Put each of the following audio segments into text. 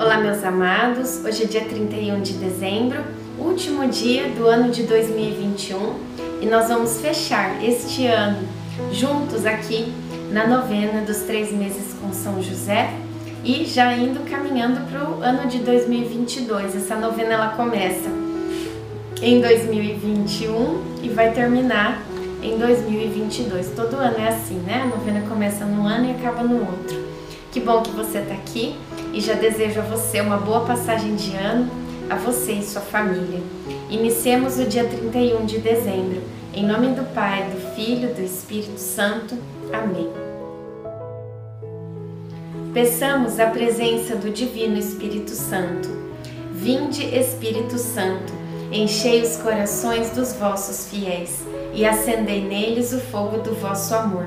Olá, meus amados. Hoje é dia 31 de dezembro, último dia do ano de 2021, e nós vamos fechar este ano juntos aqui na novena dos três meses com São José e já indo caminhando para o ano de 2022. Essa novena ela começa em 2021 e vai terminar em 2022. Todo ano é assim, né? A novena começa num ano e acaba no outro. Que bom que você está aqui e já desejo a você uma boa passagem de ano, a você e sua família. Iniciemos o dia 31 de dezembro. Em nome do Pai, do Filho, do Espírito Santo. Amém. Peçamos a presença do Divino Espírito Santo. Vinde, Espírito Santo, enchei os corações dos vossos fiéis e acendei neles o fogo do vosso amor.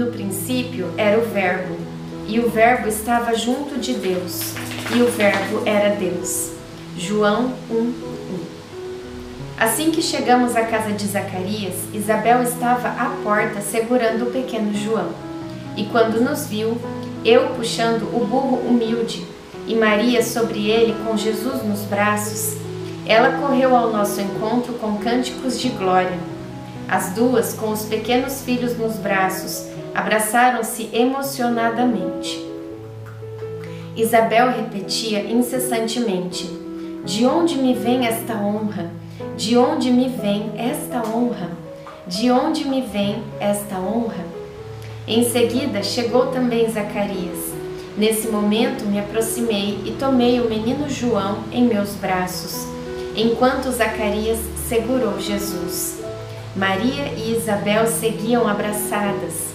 No princípio era o Verbo e o Verbo estava junto de Deus, e o Verbo era Deus. João 1, 1. Assim que chegamos à casa de Zacarias, Isabel estava à porta segurando o pequeno João. E quando nos viu, eu puxando o burro humilde e Maria sobre ele com Jesus nos braços, ela correu ao nosso encontro com cânticos de glória. As duas, com os pequenos filhos nos braços, abraçaram-se emocionadamente. Isabel repetia incessantemente: De onde me vem esta honra? De onde me vem esta honra? De onde me vem esta honra? Em seguida chegou também Zacarias. Nesse momento me aproximei e tomei o menino João em meus braços, enquanto Zacarias segurou Jesus. Maria e Isabel seguiam abraçadas.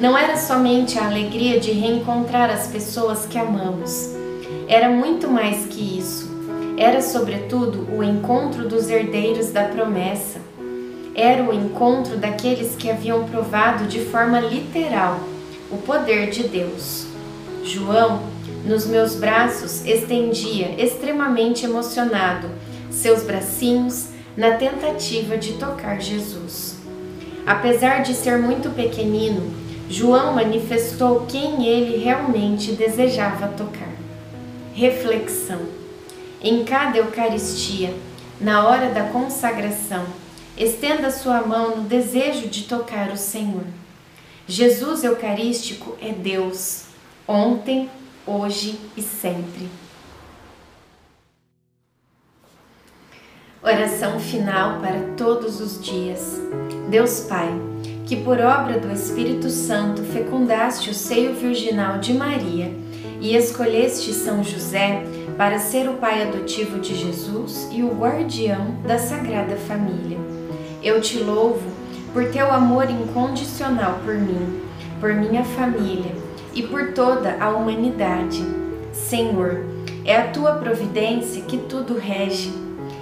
Não era somente a alegria de reencontrar as pessoas que amamos. Era muito mais que isso. Era, sobretudo, o encontro dos herdeiros da promessa. Era o encontro daqueles que haviam provado de forma literal o poder de Deus. João, nos meus braços, estendia, extremamente emocionado, seus bracinhos na tentativa de tocar Jesus. Apesar de ser muito pequenino, João manifestou quem ele realmente desejava tocar. Reflexão: Em cada Eucaristia, na hora da consagração, estenda sua mão no desejo de tocar o Senhor. Jesus Eucarístico é Deus, ontem, hoje e sempre. Oração final para todos os dias. Deus Pai que por obra do Espírito Santo fecundaste o seio virginal de Maria e escolheste São José para ser o pai adotivo de Jesus e o guardião da Sagrada Família. Eu te louvo por teu amor incondicional por mim, por minha família e por toda a humanidade. Senhor, é a tua providência que tudo rege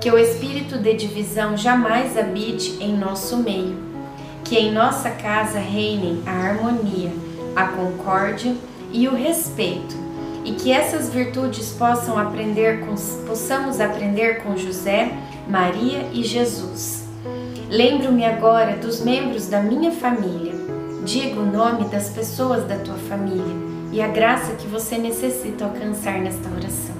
que o espírito de divisão jamais habite em nosso meio, que em nossa casa reinem a harmonia, a concórdia e o respeito, e que essas virtudes possam aprender com, possamos aprender com José, Maria e Jesus. Lembro-me agora dos membros da minha família. Diga o nome das pessoas da tua família e a graça que você necessita alcançar nesta oração.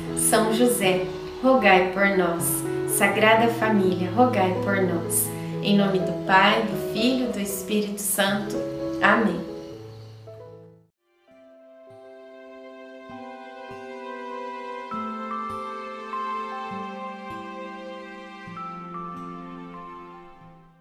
São José, rogai por nós. Sagrada Família, rogai por nós. Em nome do Pai, do Filho e do Espírito Santo. Amém.